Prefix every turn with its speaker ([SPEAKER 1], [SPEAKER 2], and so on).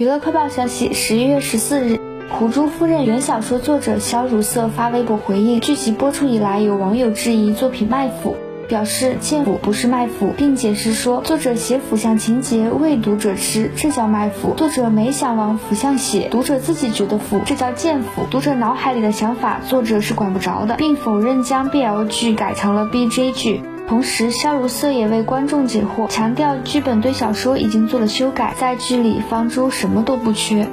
[SPEAKER 1] 娱乐快报消息：十一月十四日，《狐珠夫人》原小说作者萧如瑟发微博回应剧集播出以来，有网友质疑作品卖腐，表示贱腐不是卖腐，并解释说作者写腐向情节喂读者吃，这叫卖腐。作者没想往腐向写，读者自己觉得腐，这叫贱腐。读者脑海里的想法，作者是管不着的，并否认将 BL 剧改成了 BJ 剧。同时，萧如瑟也为观众解惑，强调剧本对小说已经做了修改，在剧里方舟什么都不缺。